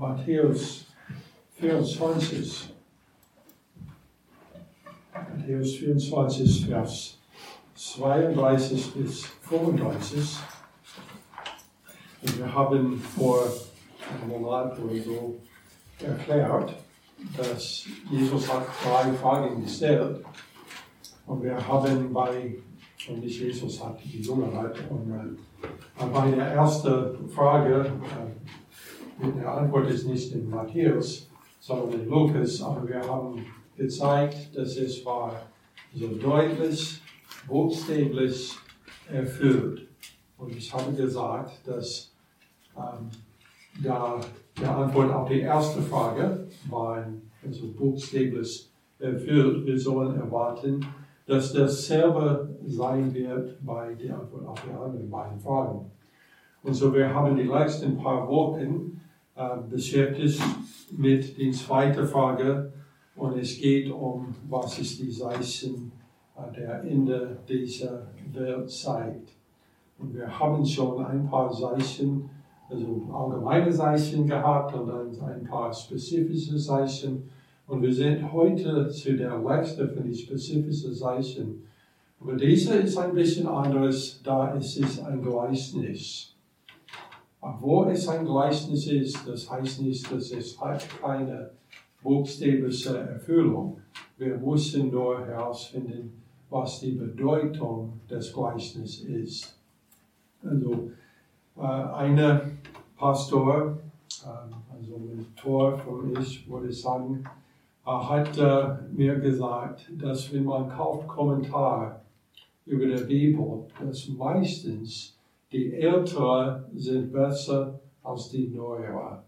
Matthäus 24. Matthäus 24, Vers 32 bis 35. Und wir haben vor einem Monat oder so erklärt, dass Jesus hat drei Fragen gestellt. Und wir haben bei, und nicht Jesus hat die Jüngerheit, und äh, bei der ersten Frage, äh, die Antwort ist nicht in Matthäus, sondern in Lukas, aber wir haben gezeigt, dass es war so deutlich, buchstäblich erfüllt. Und ich habe gesagt, dass ähm, da die Antwort auf die erste Frage war also buchstäblich erfüllt. Wir sollen erwarten, dass dasselbe sein wird bei der Antwort auf die anderen beiden Fragen. Und so, wir haben die letzten paar Wochen beschäftigt mit der zweiten Frage und es geht um, was ist die Zeichen äh, der Ende dieser Welt zeigt. Und wir haben schon ein paar Zeichen also allgemeine Zeichen gehabt und ein paar spezifische Zeichen. Und wir sind heute zu der letzten von den spezifischen Zeichen. Aber diese ist ein bisschen anders, da es ist ein Gleichnis. Obwohl es ein Gleichnis ist, das heißt nicht, dass es hat keine buchstäbliche Erfüllung. Wir müssen nur herausfinden, was die Bedeutung des Gleichnisses ist. Also, äh, eine Pastor, ähm, also Mentor von ich, würde sagen, hat äh, mir gesagt, dass wenn man kauft Kommentar über die Bibel, dass meistens die Ältere sind besser als die Neuere.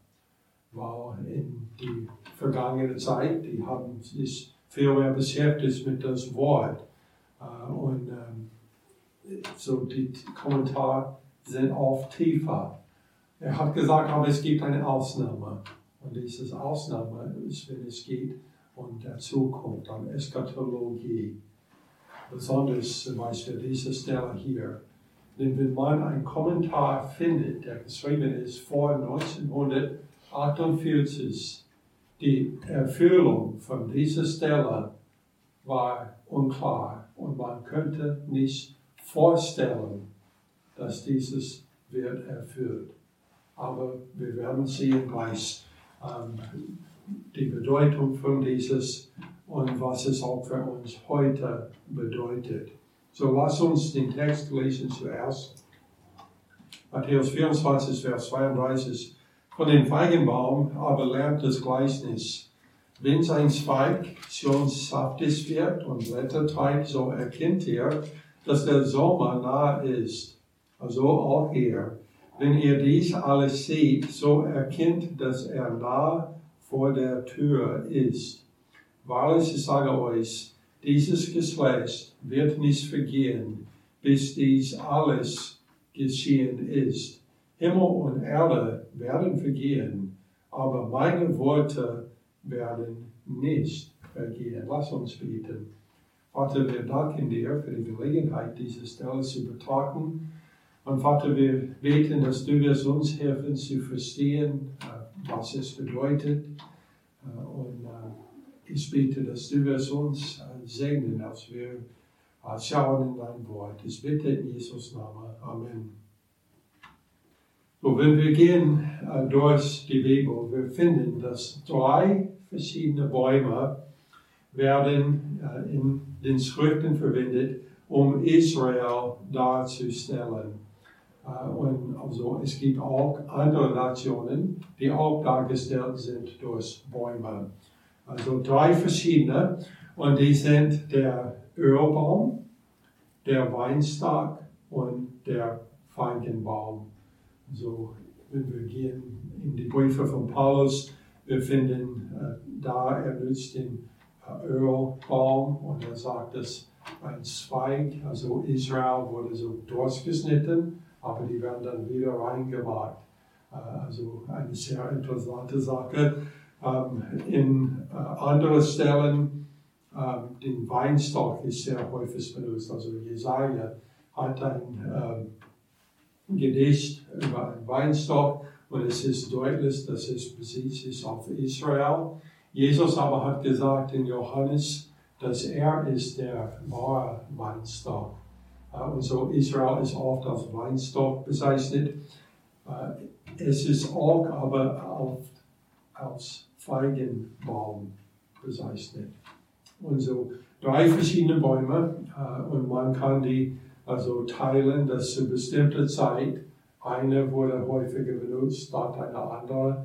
Weil in die vergangene Zeit, die haben sich viel mehr beschäftigt mit das Wort. Äh, und ähm, so die Kommentare sind oft tiefer. Er hat gesagt, aber es gibt eine Ausnahme. Und diese Ausnahme ist, wenn es geht um der Zukunft, um Eschatologie. Besonders zum Beispiel diese Stelle hier. Denn wenn man einen Kommentar findet, der geschrieben ist vor 1948, die Erfüllung von dieser Stelle war unklar und man könnte nicht vorstellen, dass dieses wird erfüllt. Aber wir werden sehen gleich ähm, die Bedeutung von dieses und was es auch für uns heute bedeutet. So lass uns den Text lesen zuerst. Matthäus 24, Vers 32. Von dem Feigenbaum aber lernt das Gleichnis. Wenn sein Zweig schon saftig wird und Blätter treibt, so erkennt ihr, dass der Sommer nahe ist. Also auch hier. Wenn ihr dies alles seht, so erkennt, dass er nah vor der Tür ist. Wahrlich, ich sage euch, dieses Geschlecht wird nicht vergehen, bis dies alles geschehen ist. Himmel und Erde werden vergehen, aber meine Worte werden nicht vergehen. Lass uns beten. Vater, wir danken dir für die Gelegenheit, diese Stelle zu betrachten. Und Vater, wir beten, dass du wirst uns helfen zu verstehen, äh, was es bedeutet. Äh, und äh, ich bete, dass du wirst uns segnen, als wir schauen in dein Wort. Ich bitte in Jesus Namen. Amen. So, wenn wir gehen durch die Bibel, wir finden, dass drei verschiedene Bäume werden in den Schriften verwendet, um Israel darzustellen. Äh, und also es gibt auch andere Nationen, die auch dargestellt sind durch Bäume. Also drei verschiedene. Und die sind der Ölbaum, der Weinstock und der Feigenbaum. So, wenn wir gehen in die Briefe von Paulus, wir finden äh, da, er nutzt den äh, Ölbaum und er sagt, dass ein Zweig, also Israel wurde so durchgeschnitten aber die werden dann wieder reingemacht. Äh, also eine sehr interessante Sache. Ähm, in äh, anderen Stellen, ähm, den Weinstock ist sehr häufig benutzt. Also Jesaja hat ein ähm, Gedicht über einen Weinstock und es ist deutlich, dass es Besitz ist auf Israel. Jesus aber hat gesagt in Johannes, dass er ist der wahre Weinstock. Äh, und so Israel ist oft als Weinstock bezeichnet. Äh, es ist auch aber oft als Feigenbaum bezeichnet. Und so drei verschiedene Bäume äh, und man kann die also teilen, dass zu bestimmter Zeit eine wurde häufiger benutzt, statt eine andere.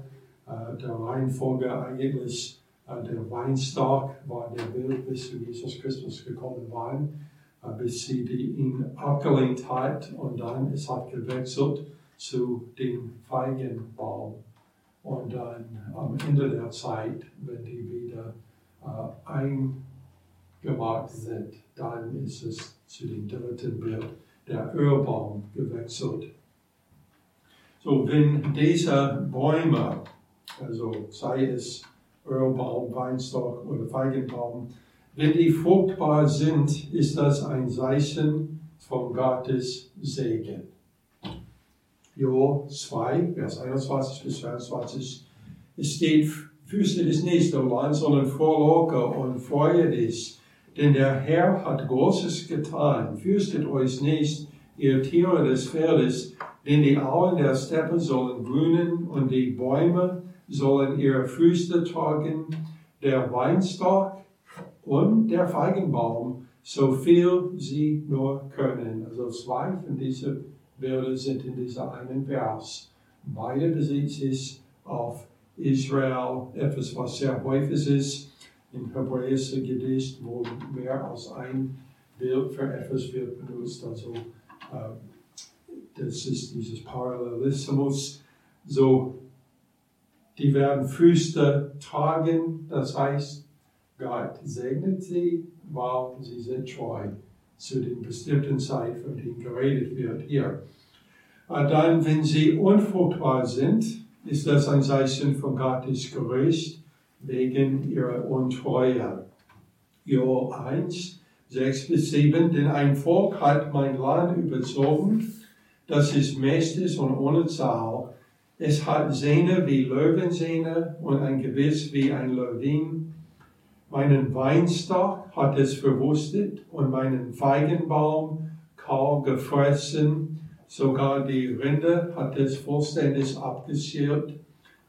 Der Reihenfolge eigentlich der Weinstock war der Bild, bis zu Jesus Christus gekommen waren, bis sie die ihn abgelehnt hat und dann es hat gewechselt zu dem Feigenbaum. Und dann am Ende der Zeit, wenn die wieder äh, eingemacht sind, dann ist es zu dem dritten Bild, der Ölbaum, gewechselt. So, wenn diese Bäume, also sei es Ölbaum, Weinstock oder Feigenbaum, wenn die fruchtbar sind, ist das ein Zeichen von Gottes Segen. Jo 2, Vers 21 bis 22, es steht, fürchtet es nicht, o Land, sondern frohlocke und freue dich, denn der Herr hat Großes getan. Fürchtet euch nicht, ihr Tiere des Feldes, denn die Auen der Steppe sollen grünen und die Bäume sollen ihre Früchte tragen, der Weinstock und der Feigenbaum, so viel sie nur können. Also zwei von diesen Bilder sind in dieser einen Vers. Beide Besitz ist auf Israel, etwas was sehr häufig ist im hebräischen Gedicht, wo mehr als ein Bild für etwas wird benutzt. Also äh, das ist dieses Parallelismus. So die werden Füße tragen, das heißt, Gott segnet sie, weil sie sind treu zu den bestimmten Zeit, von denen geredet wird hier. Dann, wenn sie unfruchtbar sind, ist das ein Zeichen von Gottes Gericht wegen ihrer Untreue. Jo 1, 6 bis 7, denn ein Volk hat mein Land überzogen, das ist mächtig und ohne Zahl, es hat Sehne wie Löwensehne und ein Gewiss wie ein Löwin. Meinen Weinstock hat es verwustet und meinen Feigenbaum kahl gefressen. Sogar die Rinde hat es vollständig abgeschirrt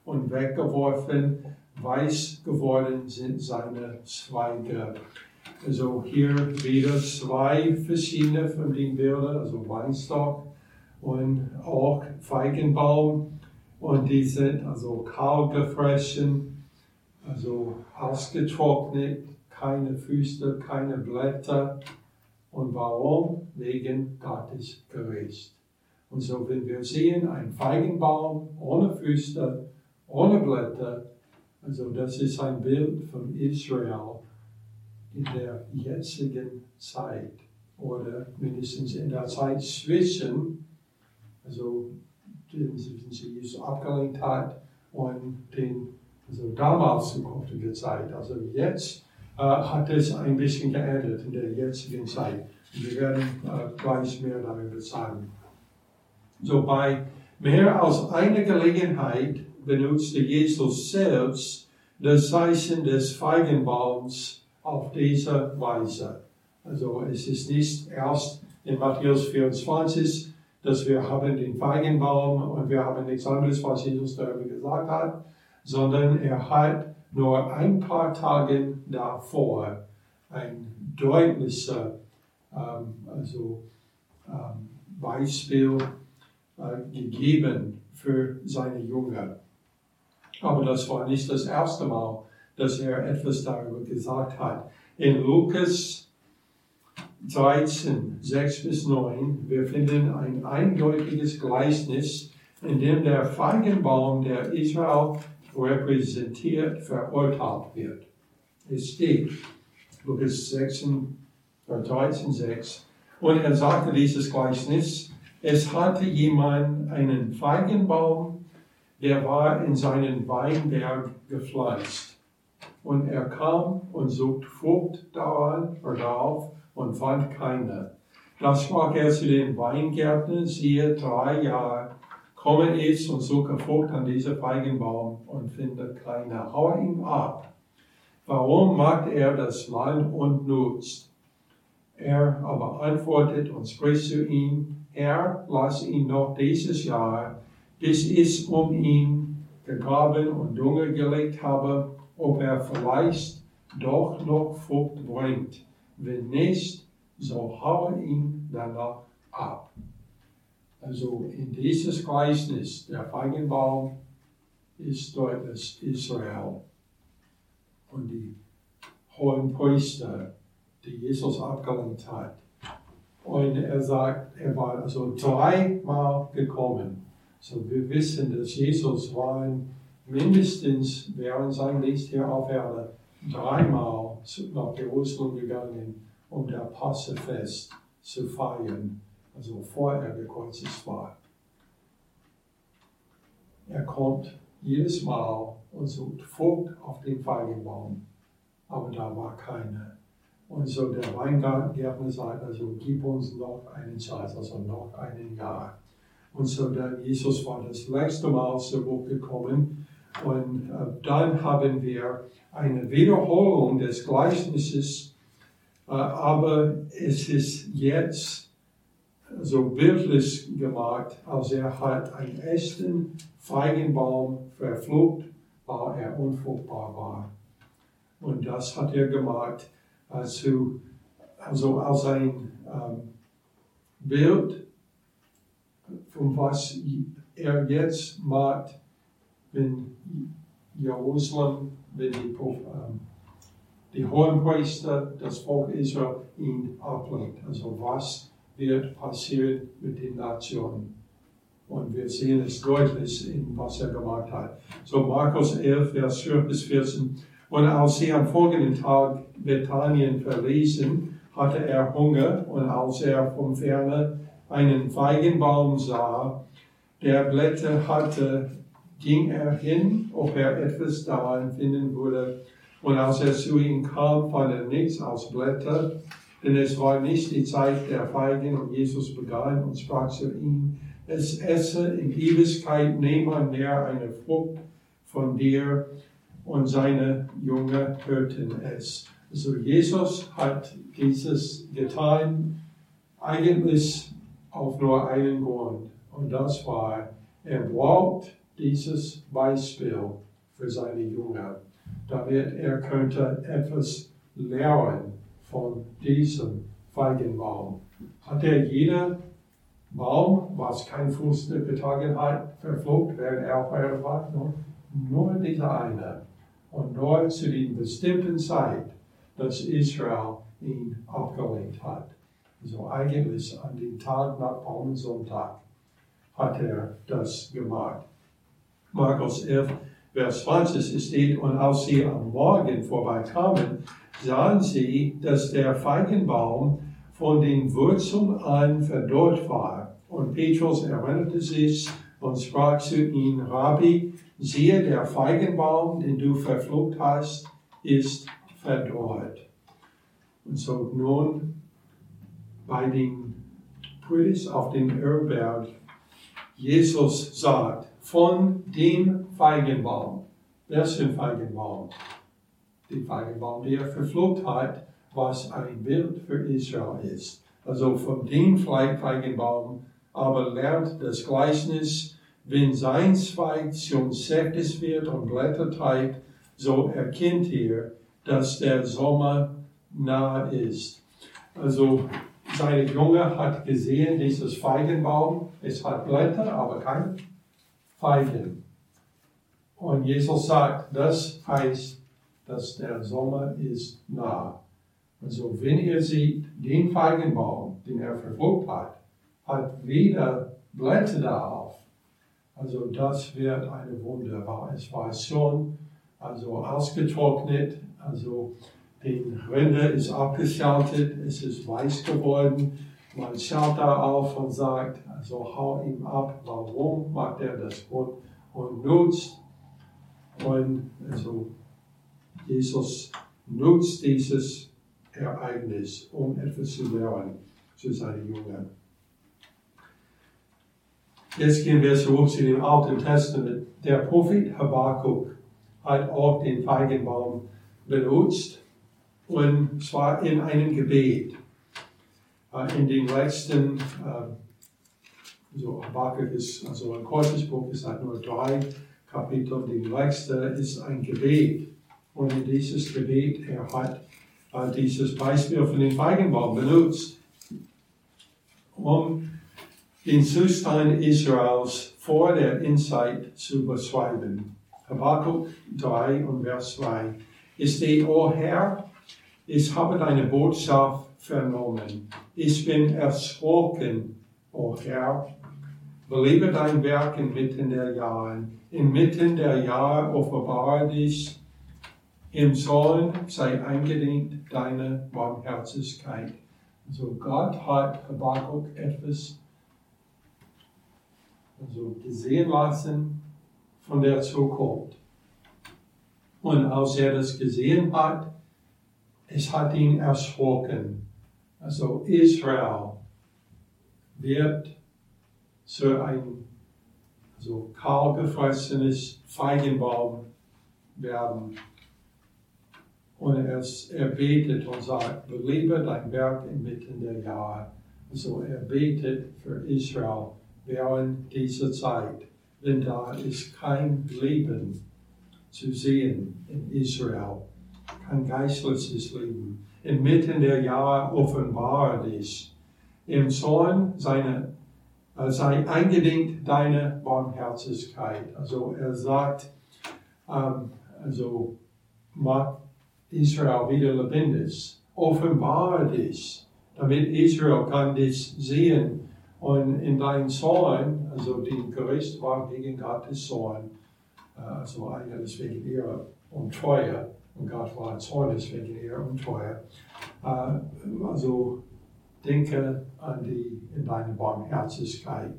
und weggeworfen. Weiß geworden sind seine Zweige. Also hier wieder zwei verschiedene von den Bildern, also Weinstock und auch Feigenbaum. Und die sind also kahl gefressen, also ausgetrocknet, keine Füße, keine Blätter. Und warum? Wegen Gottes Gericht. Und so, wenn wir sehen, ein Feigenbaum ohne Füße, ohne Blätter, also das ist ein Bild von Israel in der jetzigen Zeit oder mindestens in der Zeit zwischen, also den sie Jesus abgelehnt hat und den also damals zukünftige Zeit. Also jetzt äh, hat es ein bisschen geändert in der jetzigen Zeit. Wir werden äh, gleich mehr darüber sagen. So bei mehr als einer Gelegenheit benutzte Jesus selbst das Zeichen des Feigenbaums auf diese Weise. Also es ist nicht erst in Matthäus 24, dass wir haben den Feigenbaum und wir haben nichts anderes, was Jesus darüber gesagt hat, sondern er hat nur ein paar Tage davor ein deutlicher ähm, also, ähm, Beispiel äh, gegeben für seine Jünger. Aber das war nicht das erste Mal, dass er etwas darüber gesagt hat. In Lukas 13, 6 bis 9, wir finden ein eindeutiges Gleichnis, in dem der Feigenbaum, der Israel repräsentiert, verurteilt wird. Es steht, Lukas 16, 13, 6, und er sagte dieses Gleichnis, es hatte jemand einen Feigenbaum, der war in seinen Weinberg gepflanzt. Und er kam und sucht Frucht darauf und fand keine. Da sprach er zu den Weingärtnern, siehe, drei Jahre komme ist und suche Frucht an diesem Feigenbaum und finde keine. Hau ihn ab. Warum macht er das Land und nutzt? Er aber antwortet und spricht zu ihm, Herr, lass ihn noch dieses Jahr, bis ich um ihn gegraben und Dunge gelegt habe, ob er vielleicht doch noch Frucht bringt. Wenn nicht, so haue ihn danach ab. Also in dieses Gleichnis, der Feigenbaum ist dort das Israel und die hohen Priester, die Jesus abgelehnt hat. Und er sagt, er war also dreimal gekommen. So wir wissen, dass Jesus war mindestens während seinem Dienst hier auf Erde dreimal nach Jerusalem gegangen, um der Passafest zu feiern also bevor er gekreuzigt war. Er kommt jedes Mal und sucht Frucht auf den Feigenbaum, aber da war keine. Und so der Weingärtner sagt, also gib uns noch einen Zeit, also noch ein Jahr. Und so dann Jesus war das letzte Mal zurückgekommen und äh, dann haben wir eine Wiederholung des Gleichnisses, äh, aber es ist jetzt so bildlich gemacht, als er hat einen echten Feigenbaum verflucht, weil er unfruchtbar war. Und das hat er gemacht, also, also als ein ähm, Bild von was er jetzt macht, wenn Jerusalem, wenn die, ähm, die Hohenpriester, das Volk Israel ihn ablehnt. Also was wird passieren mit den Nationen. Und wir sehen es deutlich in was er gemacht hat. So Markus 11, Vers 12 bis 14. Und als sie am folgenden Tag Bethanien verließen, hatte er Hunger und als er vom Ferne einen Feigenbaum sah, der Blätter hatte, ging er hin, ob er etwas daran finden würde. Und als er zu ihm kam, fand er nichts als Blätter, denn es war nicht die Zeit der Feigen und Jesus begann und sprach zu ihm, es esse in Ewigkeit niemand mehr eine Frucht von dir und seine Jünger hörten es. Also Jesus hat dieses getan eigentlich auf nur einen Grund und das war, er braucht dieses Beispiel für seine Jünger, damit er könnte etwas lernen von diesem Feigenbaum. Hat er jeder Baum, was kein Fuß getragen hat, verflucht, während er auf Erde war? Nur, nur dieser eine. Und nur zu der bestimmten Zeit, dass Israel ihn abgelehnt hat. Also eigentlich an dem Tag nach Palmensonntag hat er das gemacht. Markus 11, Vers 20 steht, und als sie am Morgen vorbeikamen, sahen sie, dass der Feigenbaum von den Wurzeln an verdorrt war. Und Petrus erinnerte sich und sprach zu ihm, Rabbi, siehe, der Feigenbaum, den du verflucht hast, ist verdorrt. Und so nun bei den Predigt auf dem Ölberg, Jesus sagt, von dem Feigenbaum, welchen Feigenbaum? die Feigenbaum, die er verflucht hat, was ein Bild für Israel ist. Also von dem Feigenbaum aber lernt das Gleichnis, wenn sein Zweig schon sättig wird und Blätter treibt, so erkennt ihr, dass der Sommer nahe ist. Also seine Junge hat gesehen, dieses Feigenbaum, es hat Blätter, aber keine Feigen. Und Jesus sagt, das heißt, dass der Sommer ist nah. Also wenn ihr seht, den Feigenbaum, den er verflucht hat, hat weder Blätter darauf. Also das wird eine Wunder, es war schon also ausgetrocknet, also die Rinde ist abgeschaltet, es ist weiß geworden. Man schaut da auf und sagt, also hau ihm ab, warum macht er das und, und nutzt. Und also Jesus nutzt dieses Ereignis, um etwas zu lernen zu seinen Jüngern. Jetzt gehen wir zurück zu dem Alten Testament. Der Prophet Habakkuk hat auch den Feigenbaum benutzt, und zwar in einem Gebet. Äh, in den letzten, äh, so Habakkuk ist also ein kurzes Buch, es hat nur drei Kapitel. Die letzte ist ein Gebet. Und in dieses Gebet, er hat äh, dieses Beispiel von dem Feigenbaum benutzt, um den Zustand Israels vor der Insight zu beschreiben. Habakkuk 3 und Vers 2. Es steht, O Herr, ich habe deine Botschaft vernommen. Ich bin erschrocken, o Herr. Belebe dein Werk inmitten der Jahre. Inmitten der Jahre offenbare dich. Im Zorn sei eingedient deine Barmherzigkeit. Also Gott hat Habakkuk etwas also gesehen lassen von der Zukunft. Und als er das gesehen hat, es hat ihn erschrocken. Also Israel wird so ein also kahl gefressenes Feigenbaum werden. Und er, er betet und sagt, belebe dein Werk inmitten der Jahre. Also er betet für Israel während dieser Zeit, denn da ist kein Leben zu sehen in Israel, kein geistliches Leben. Inmitten der Jahre offenbare dich. Im Zorn seine, äh, sei eingedingt deine Barmherzigkeit. Also er sagt, ähm, also mach Israel wieder lebendig. Offenbare dich, damit Israel kann dich sehen und in deinem Zorn, also die Gericht war wegen Gottes Zorn, äh, also eigentlich wegen ihrer Untreue, und Gott war zornig wegen ihrer Untreue. Also denke an die in deine Barmherzigkeit.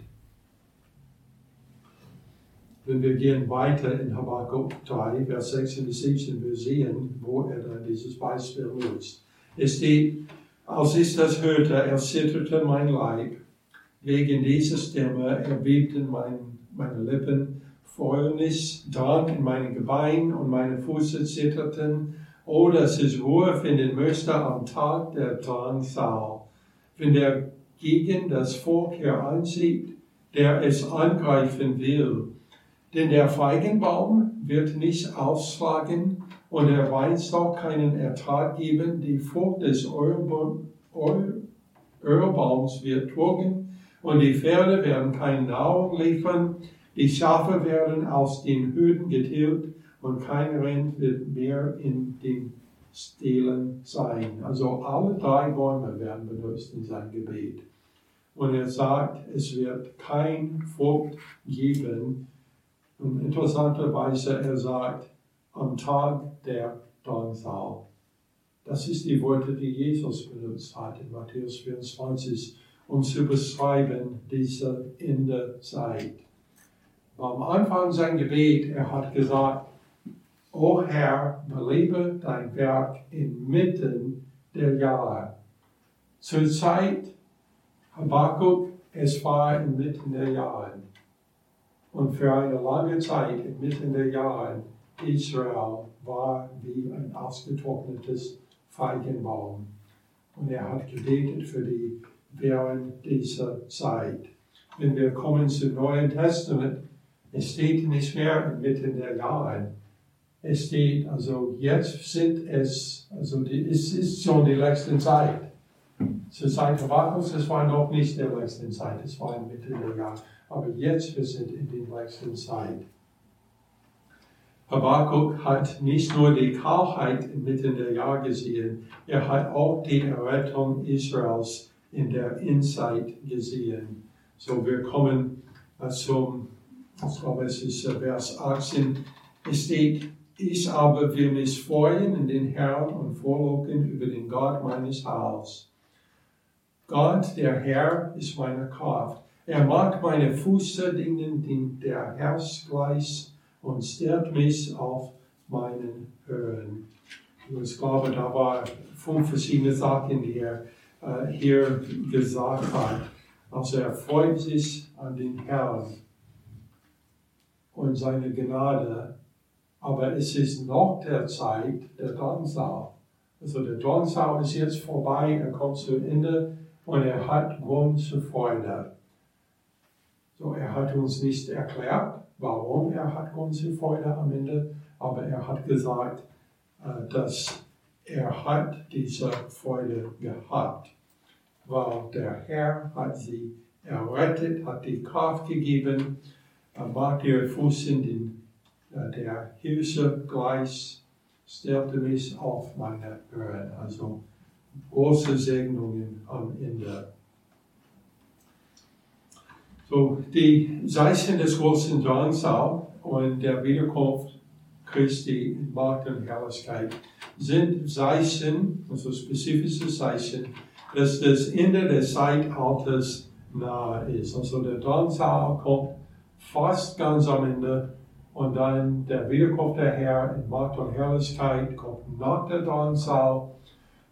Wenn wir gehen weiter in Habakkuk 3, Vers 16 bis 17, wir sehen, wo er dann dieses Beispiel nutzt. Es steht, als ich das hörte, erzitterte mein Leib Wegen dieser Stimme erbebten mein, meine Lippen, Fäulnis drang in meinen Gebein und meine Füße zitterten. Oh, dass ich Ruhe finden möchte am Tag der Drangsal, wenn der gegen das Volk heranzieht, der es angreifen will. Denn der Feigenbaum wird nicht ausschlagen und der Weinstock keinen Ertrag geben. Die Frucht des Ölbaums wird trocken und die Pferde werden keine Nahrung liefern. Die Schafe werden aus den Hüten getilgt und kein Rind wird mehr in den Stelen sein. Also alle drei Bäume werden benutzt in seinem Gebet. Und er sagt, es wird kein Frucht geben. Und interessanterweise, er sagt, am Tag der Drangsal. Das ist die Worte, die Jesus benutzt hat in Matthäus 24 um zu beschreiben diese Endezeit. Am Anfang sein Gebet, er hat gesagt, O Herr, belebe dein Werk inmitten der Jahre. Zur Zeit Habakkuk, es war inmitten der Jahre. Und für eine lange Zeit inmitten der Jahre, Israel war wie ein ausgetrocknetes Feigenbaum. Und er hat gebetet für die während dieser Zeit. Wenn wir kommen zum Neuen Testament, es steht nicht mehr inmitten der Jahre. Es steht, also jetzt sind es, also die, es ist schon die letzte Zeit. Zur Zeit Habakkuk, es war noch nicht der letzten Zeit, es war inmitten der Jahre. Aber jetzt, wir sind in der letzten Zeit. Habakkuk hat nicht nur die Kahlheit inmitten der Jahre gesehen, er hat auch die Errettung Israels in der Insight gesehen. So, wir kommen äh, zum, ich glaube, es ist Vers 18. Es steht, ich aber will mich freuen in den Herrn und vorlocken über den Gott meines Heils. Gott, der Herr, ist meine Kraft. Er mag meine Füße dienen, der Herzgleich und stärkt mich auf meinen Höhen. Ich glaube, da waren fünf verschiedene Sachen, die er äh, hier gesagt hat. Also er freut sich an den Herrn und seine Gnade. Aber es ist noch der Zeit der Dornsau. Also der Dornsau ist jetzt vorbei, er kommt zu Ende und er hat Grund zur Freude. So, er hat uns nicht erklärt, warum er hat Grund zur Freude am Ende, aber er hat gesagt, äh, dass er hat diese Freude gehabt, weil der Herr hat sie errettet, hat die Kraft gegeben, macht ihr Fuß in den, äh, der Hilfe gleich, stellte mich auf meine Ohren. Also große Segnungen am Ende. So, die Zeichen des großen Drangsal und der Wiederkunft Christi in Macht und Herrlichkeit sind Zeichen, also spezifische Zeichen, dass das Ende des Zeitalters nahe ist. Also der Drangsal kommt fast ganz am Ende und dann der Wiederkunft der Herr in Macht und Herrlichkeit kommt nach der Drangsal.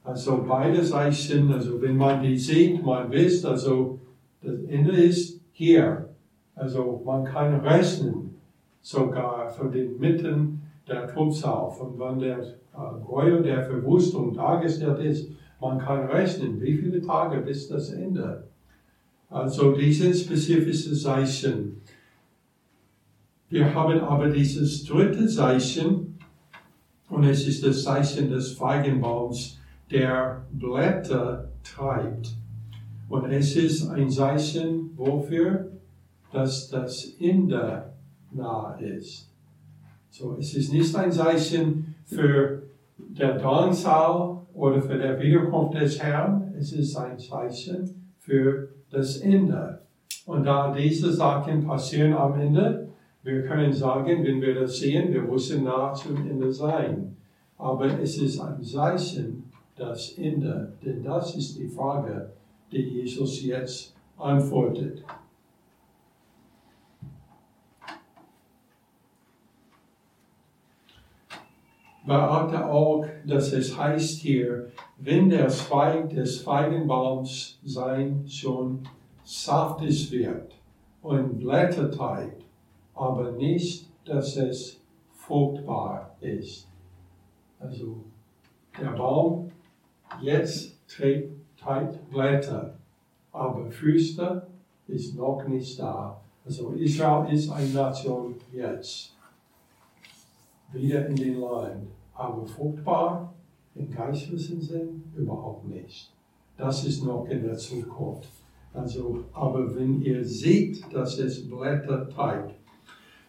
Also beide Zeichen, also wenn man die sieht, man wisst, also das Ende ist hier. Also man kann rechnen sogar von den Mitten der Trubsal, von wann der äh, Gräuel der Verwüstung dargestellt ist. Man kann rechnen, wie viele Tage bis das Ende. Also diese spezifische Zeichen. Wir haben aber dieses dritte Zeichen, und es ist das Zeichen des Feigenbaums, der Blätter treibt. Und es ist ein Zeichen, wofür? Dass das Ende nahe ist. So, es ist nicht ein Zeichen für der Dornsaal oder für die Wiederkunft des Herrn. Es ist ein Zeichen für das Ende. Und da diese Sachen passieren am Ende, wir können sagen, wenn wir das sehen, wir müssen nah zum Ende sein. Aber es ist ein Zeichen, das Ende. Denn das ist die Frage, die Jesus jetzt antwortet. Beachte auch, dass es heißt hier, wenn der Zweig des Feigenbaums sein schon saftig wird und Blätter teilt, aber nicht, dass es fruchtbar ist. Also der Baum jetzt trägt Blätter, aber Füße ist noch nicht da. Also Israel ist eine Nation jetzt, wieder in den Land, aber fruchtbar im geistlichen Sinn überhaupt nicht. Das ist noch in der Zukunft. Also, aber wenn ihr seht, dass es Blätter treibt,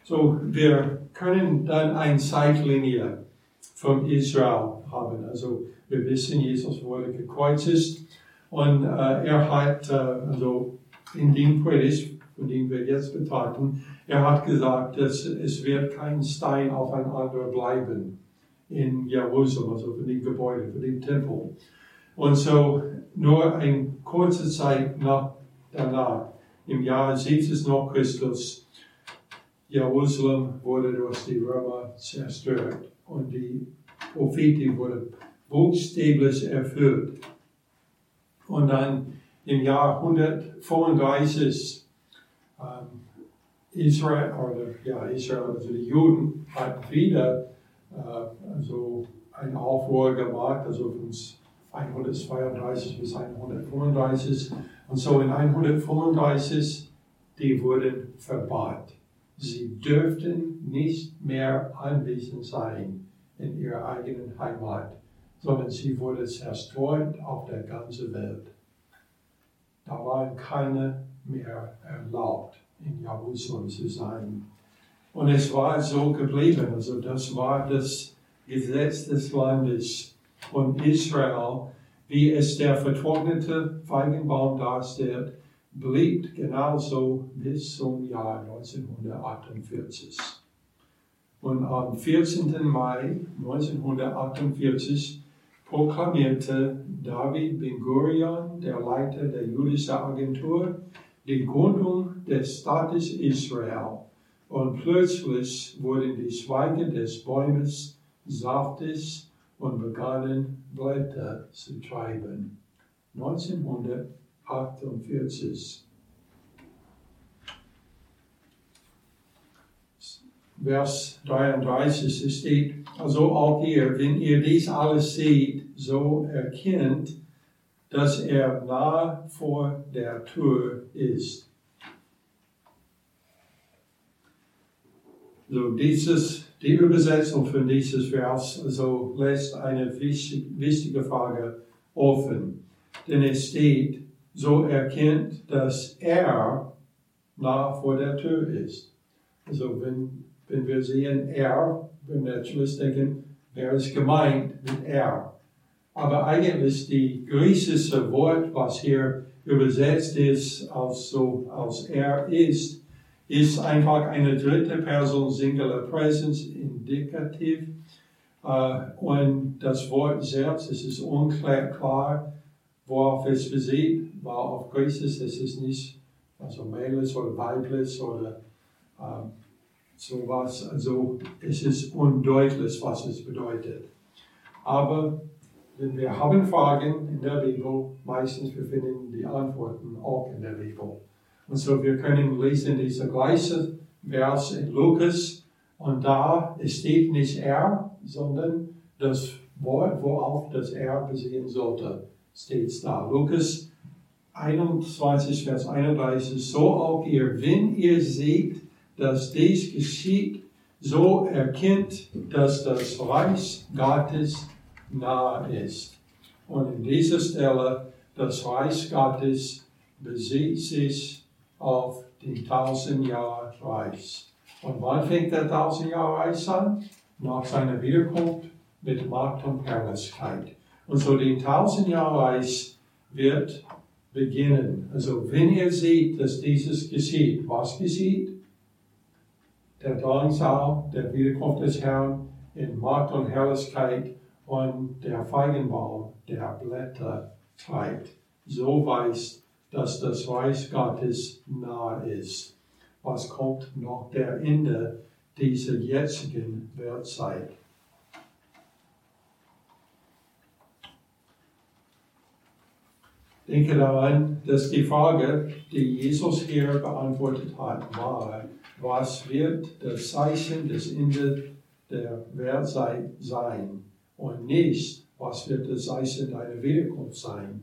so, wir können dann eine Zeitlinie von Israel haben. Also, wir wissen, Jesus wurde gekreuzigt und äh, er hat, äh, also in dem Predigt, von dem wir jetzt betrachten, er hat gesagt, dass es wird kein Stein auf ein anderer bleiben in Jerusalem, also für die Gebäude, für den Tempel. Und so nur eine kurze Zeit nach, danach, im Jahr 70 nach Christus, Jerusalem wurde durch die Römer zerstört und die Prophetie wurde buchstäblich erfüllt. Und dann im Jahr 135 ähm, Israel, oder ja, Israel, also die Juden, hatten wieder äh, also einen Aufruhr gemacht, also von 132 bis 135. Und so in 135, die wurden verbannt. Sie dürften nicht mehr anwesend sein in ihrer eigenen Heimat, sondern sie wurde zerstreut auf der ganzen Welt. Da waren keine mehr erlaubt, in Jerusalem zu sein. Und es war so geblieben. Also das war das Gesetz des Landes von Israel, wie es der vertrocknete Feigenbaum darstellt blieb genauso bis zum Jahr 1948. Und am 14. Mai 1948 proklamierte David Ben Gurion, der Leiter der jüdischen Agentur, die Gründung des Staates Israel. Und plötzlich wurden die Zweige des Bäumes saftig und begannen Blätter zu treiben. 1948. 48. Vers 33, steht, also auch ihr, wenn ihr dies alles seht, so erkennt, dass er nah vor der Tür ist. So dieses, die Übersetzung von dieses Vers also lässt eine wichtige Frage offen, denn es steht, so erkennt, dass er nah vor der Tür ist. Also wenn, wenn wir sehen er, wenn wir natürlich denken, wer ist gemeint mit er? Aber eigentlich die griechische Wort, was hier übersetzt ist als so als er ist, ist einfach eine dritte Person Singular Presence Indikativ. Uh, und das Wort selbst, es ist unklar, klar, worauf es bezieht, weil auf Griechisch es ist nicht also männlich oder weiblich oder uh, sowas. Also es ist undeutlich, was es bedeutet. Aber wenn wir haben Fragen in der Bibel, meistens wir finden die Antworten auch in der Bibel. Und so wir können lesen diese gleiche Vers in Lukas und da steht nicht er, sondern das Wort, worauf das er besehen sollte, steht da. Lukas 21, Vers 31, so auch ihr, wenn ihr seht, dass dies geschieht, so erkennt, dass das Reich Gottes nahe ist. Und in dieser Stelle, das Reich Gottes besieht sich auf den tausend Jahre Reich. Und wann fängt der tausend Jahre Reich an? Nach seiner Wiederkunft mit Macht und Herrlichkeit. Und so den tausend Jahre Reich wird beginnen. Also wenn ihr seht, dass dieses geschieht, was geschieht? Der Drangsal, der Wiederkunft des Herrn in Macht und Herrlichkeit und der Feigenbaum, der Blätter treibt. So weiß, dass das Reich Gottes nahe ist. Was kommt nach der Ende dieser jetzigen Weltzeit? Denke daran, dass die Frage, die Jesus hier beantwortet hat, war, was wird das Zeichen des Ende der Weltzeit sein? und nicht, was wird das Zeichen deiner Wiederkunft sein.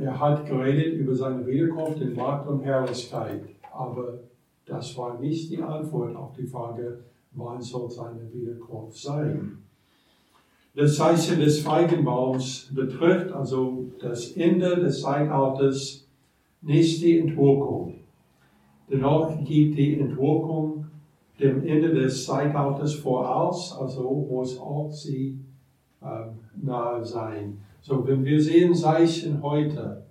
Er hat geredet über seine Wiederkunft in Macht und Herrlichkeit, aber das war nicht die Antwort auf die Frage, wann soll seine Wiederkunft sein. Das Zeichen des Feigenbaums betrifft also das Ende des Zeitalters, nicht die Entwirkung. Dennoch gibt die Entwirkung dem Ende des Zeitalters voraus, also muss auch sie ähm, nahe sein. So, wenn wir sehen Zeichen heute,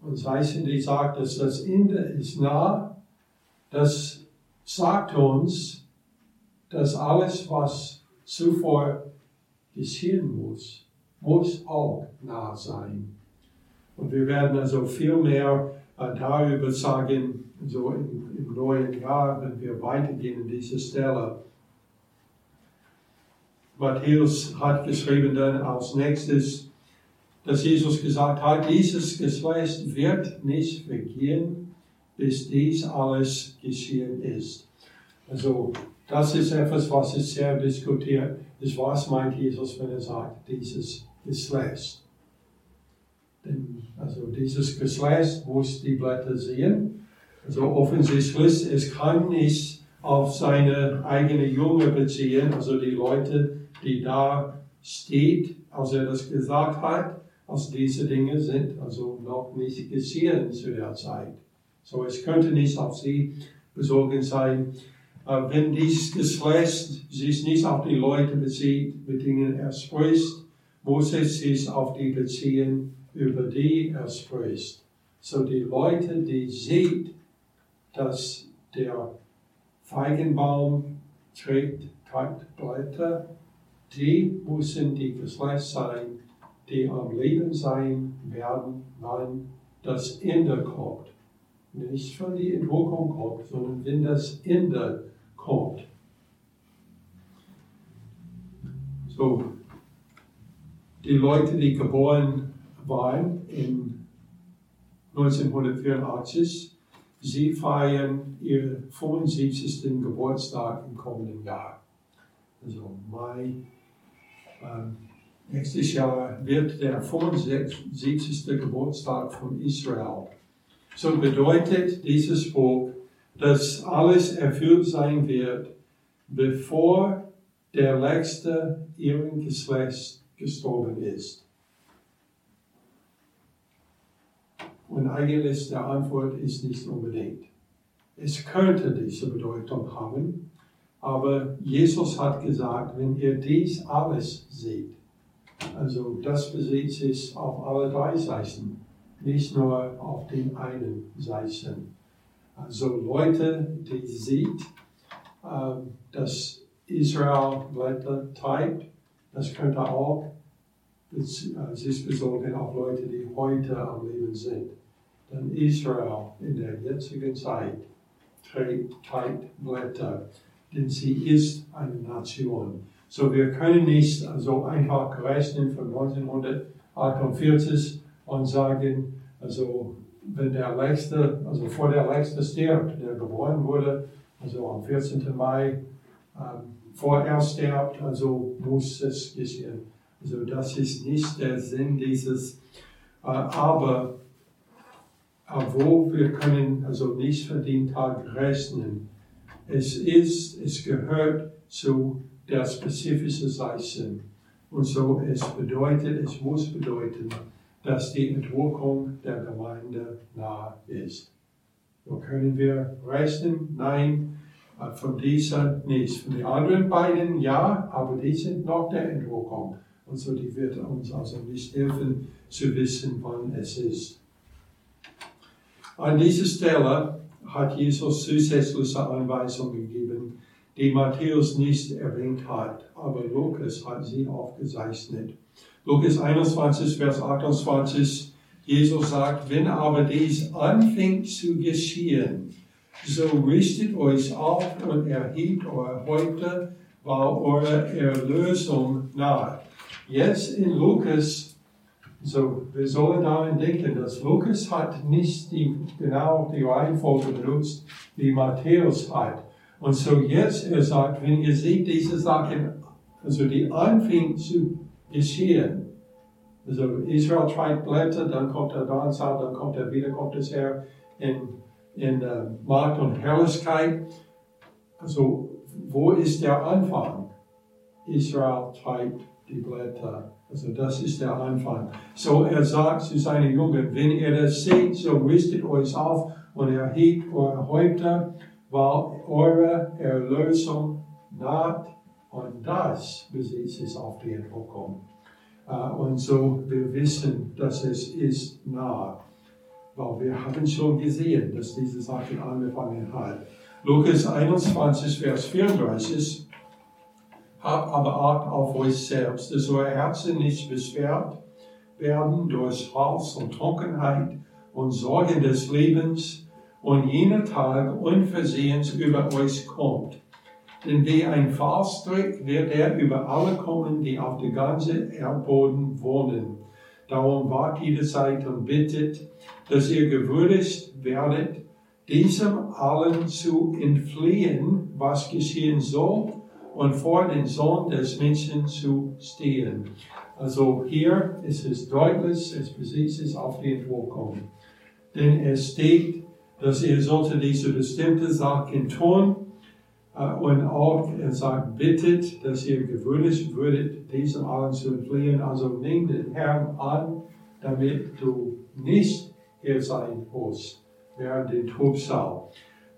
und Zeichen, die sagt, dass das Ende ist nah, das sagt uns, dass alles, was zuvor geschehen muss, muss auch nah sein. Und wir werden also viel mehr äh, darüber sagen, so im, im neuen Jahr, wenn wir weitergehen in diese Stelle. Matthäus hat geschrieben dann als nächstes, dass Jesus gesagt hat, dieses Geschlecht wird nicht vergehen, bis dies alles geschehen ist. Also, das ist etwas, was ist sehr diskutiert ist. Was meint Jesus, wenn er sagt, dieses Geschlecht? Denn, also, dieses Geschlecht muss die Blätter sehen. Also offensichtlich, es kann nicht auf seine eigene Junge beziehen, also die Leute, die da steht, als er das gesagt hat, als diese Dinge sind also noch nicht geschehen zu der Zeit. So, es könnte nicht auf sie bezogen sein. Wenn dieses Geschlecht sich nicht auf die Leute bezieht, mit denen er spricht, muss es sich auf die beziehen, über die er spricht. So die Leute, die sieht, dass der Feigenbaum trägt, trägt Blätter, die müssen die Geschlecht sein, die am Leben sein werden, wann das Ende kommt. Nicht von die Entwicklung kommt, sondern wenn das Ende kommt. So, die Leute, die geboren waren in 1984, sie feiern ihren 75. Geburtstag im kommenden Jahr. Also Mai. Ähm, nächstes Jahr wird der 75. Geburtstag von Israel. So bedeutet dieses Buch, dass alles erfüllt sein wird, bevor der letzte ihren Geschlechts gestorben ist. Und eigentlich die Antwort ist nicht unbedingt. Es könnte diese Bedeutung haben, aber Jesus hat gesagt, wenn ihr dies alles seht, also das besitzt es auf alle drei Seiten, nicht nur auf den einen Seiten. Also Leute, die sieht, ähm, dass Israel Blätter treibt, das könnte auch sich bezogen auf Leute, die heute am Leben sind. Denn Israel in der jetzigen Zeit treibt Blätter, denn sie ist eine Nation. So wir können nicht so einfach rechnen von 1948 und sagen, also wenn der Letzte, also vor der Letzte stirbt, der geboren wurde, also am 14. Mai ähm, vorher stirbt, also muss es geschehen. Also das ist nicht der Sinn dieses, äh, aber wo wir können also nicht für den Tag rechnen. Es ist, es gehört zu der spezifischen Seite. Und so es bedeutet, es muss bedeuten, dass die Entwicklung der Gemeinde nah ist. So können wir rechnen? Nein, äh, von dieser nicht. Von den anderen beiden ja, aber die sind noch der Entwicklung. Und so die wird uns also nicht helfen zu wissen, wann es ist. An dieser Stelle hat Jesus zusätzliche Anweisungen gegeben, die Matthäus nicht erwähnt hat, aber Lukas hat sie aufgezeichnet. Lukas 21, Vers 28, Jesus sagt, wenn aber dies anfängt zu geschehen, so richtet euch auf und erhebt eure Häupter, weil eure Erlösung naht. Jetzt in Lukas so, wir sollen daran denken, dass Lukas hat nicht die, genau die Reihenfolge benutzt, die Matthäus hat. Und so jetzt, er sagt, wenn ihr seht diese Sachen, also die anfängt zu geschehen, also Israel treibt Blätter, dann kommt der Donnerstag, dann kommt er wieder, kommt es her in, in uh, Macht und Herrlichkeit. Also, wo ist der Anfang? Israel treibt die Blätter also das ist der Anfang. So er sagt zu seinen Jungen, wenn ihr das seht, so richtet euch auf und erhebt eure Häupter, weil eure Erlösung naht und das besitzt es auf die Entwicklung. Äh, und so wir wissen, dass es ist nah. Weil wir haben schon gesehen, dass diese Sache angefangen hat. Lukas 21, Vers 34 Habt aber Acht auf euch selbst, dass eure Herzen nicht beschwert werden durch Haus und Trunkenheit und Sorgen des Lebens und jener Tag unversehens über euch kommt. Denn wie ein Fahrstrick wird er über alle kommen, die auf der ganzen Erdboden wohnen. Darum wart jede Zeit und bittet, dass ihr gewürdigt werdet, diesem allen zu entfliehen, was geschehen soll und vor den Sohn des Menschen zu stehen. Also hier ist es deutlich, es besitzt es auf den Entwicklung. Denn es steht, dass ihr sollte diese bestimmte Sachen tun und auch er sagt, bittet, dass ihr gewöhnlich würdet, diesem allen zu entfliehen. Also nimm den Herrn an, damit du nicht hier sein musst während den Trubsal.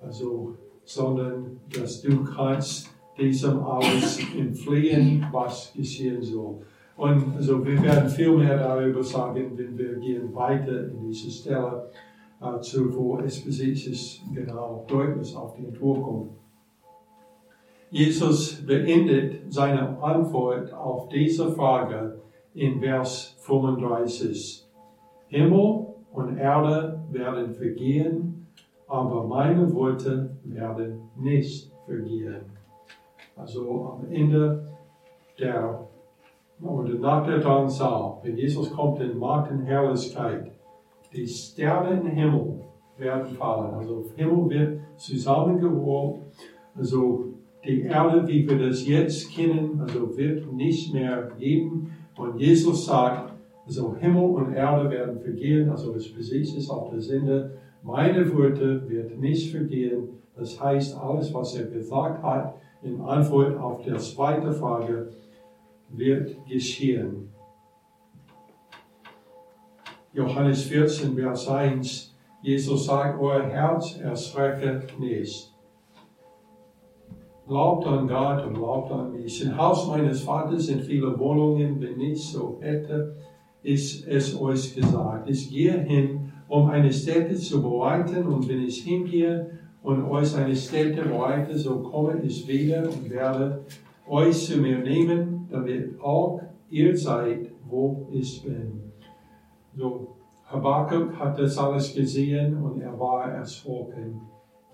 Also, sondern dass du kannst diesem alles entfliehen, was geschehen soll. Und also wir werden viel mehr darüber sagen, wenn wir gehen weiter in diese Stelle, äh, zu, wo es ist genau deutlich auf die Entwicklung. Jesus beendet seine Antwort auf diese Frage in Vers 35. Himmel und Erde werden vergehen, aber meine Worte werden nicht vergehen. Also am Ende der, oder nach der Drangsal, wenn Jesus kommt in Macht und Herrlichkeit, die Sterne im Himmel werden fallen. Also Himmel wird zusammengerollt. Also die Erde, wie wir das jetzt kennen, also wird nicht mehr geben. Und Jesus sagt, also Himmel und Erde werden vergehen, also es besitzt es auf der Sinde. Meine Worte wird nicht vergehen. Das heißt, alles, was er gesagt hat, in Antwort auf die zweite Frage, wird geschehen. Johannes 14, Vers 1, Jesus sagt, euer Herz erschrecke nicht. Glaubt an Gott und glaubt an mich. Im Haus meines Vaters sind viele Wohnungen, wenn nicht so hätte ist es euch gesagt. Ich gehe hin, um eine Stätte zu bereiten und wenn ich hingehe und euch eine Stätte bereite, so komme ich wieder und werde euch zu mir nehmen, damit auch ihr seid, wo ich bin. So, Habakkuk hat das alles gesehen und er war erschrocken.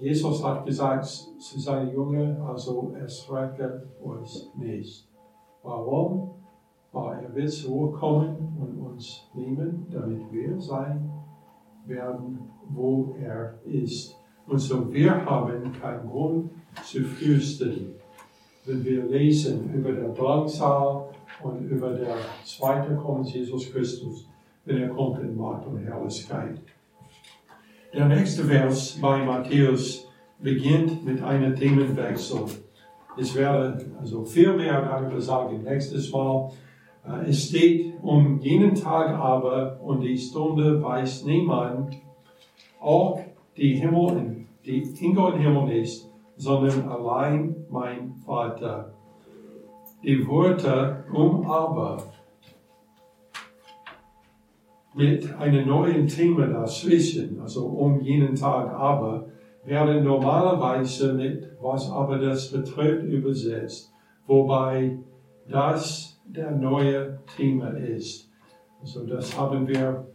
Jesus hat gesagt zu seinen Jüngern, also erschrecke euch nicht. Warum? Weil er wird zurückkommen und uns nehmen, damit wir sein werden, wo er ist. Und so wir haben keinen Grund zu fürchten, wenn wir lesen über der Drangsal und über der zweite Kommen Jesus Christus, wenn er kommt in Macht und Herrlichkeit. Der nächste Vers bei Matthäus beginnt mit einem Themenwechsel. Ich werde also viel mehr darüber sagen nächstes Mal. Äh, es steht um jenen Tag aber und die Stunde weiß niemand, auch die Himmel, die in Gott Himmel ist, sondern allein mein Vater. Die Worte um aber mit einem neuen Thema dazwischen, also um jenen Tag aber, werden normalerweise mit was aber das betrifft übersetzt, wobei das der neue Thema ist. Also das haben wir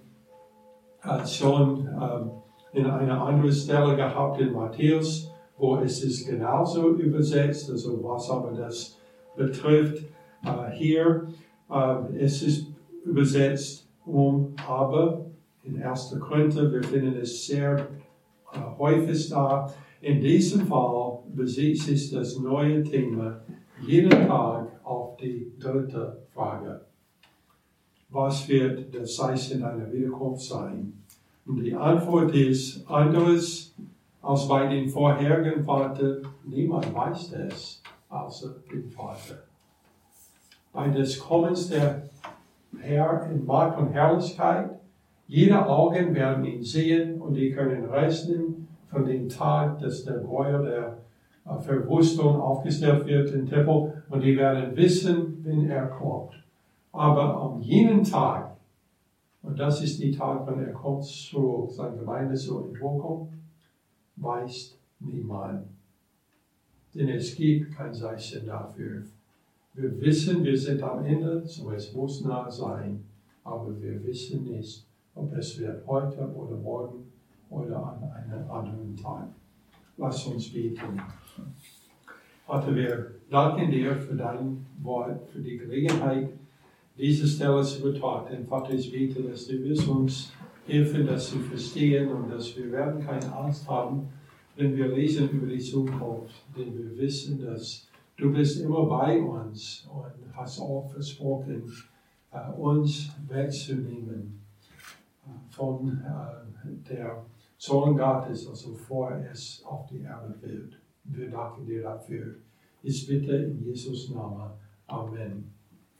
äh, schon äh, in einer anderen Stelle gehabt in Matthäus, wo es ist genauso übersetzt, also was aber das betrifft. Äh, hier äh, es ist übersetzt um aber in 1. Korinther, wir finden es sehr äh, häufig da. In diesem Fall besitzt es das neue Thema jeden Tag auf die dritte Frage. Was wird das Zeichen einer Wiederkunft sein? Und die Antwort ist anderes als bei den vorherigen Vater. Niemand weiß es, außer den Vater. Bei des Kommens der Herr in Macht und Herrlichkeit, jede Augen werden ihn sehen und die können rechnen von dem Tag, dass der Gräuel der Verwüstung aufgestellt wird im Tempel und die werden wissen, wenn er kommt. Aber am jenen Tag, und das ist der Tag, wenn er kommt zu seiner Gemeinde zur Entrückung, weiß niemand. Denn es gibt kein Zeichen dafür. Wir wissen, wir sind am Ende, so es muss nah sein, aber wir wissen nicht, ob es wird heute oder morgen oder an einem anderen Tag. Lass uns beten. Vater, wir danken dir für dein Wort, für die Gelegenheit, diese Stelle zu betrachten. Vater, ich bete, dass du uns helfen, das zu verstehen und dass wir werden keine Angst haben, wenn wir lesen über die Zukunft, denn wir wissen, dass du bist immer bei uns und hast auch versprochen, äh, uns wegzunehmen äh, von äh, der Zorn Gottes, also vor es auf die Erde wird. Wir danken dir dafür. Ich bitte in Jesus Namen. Amen.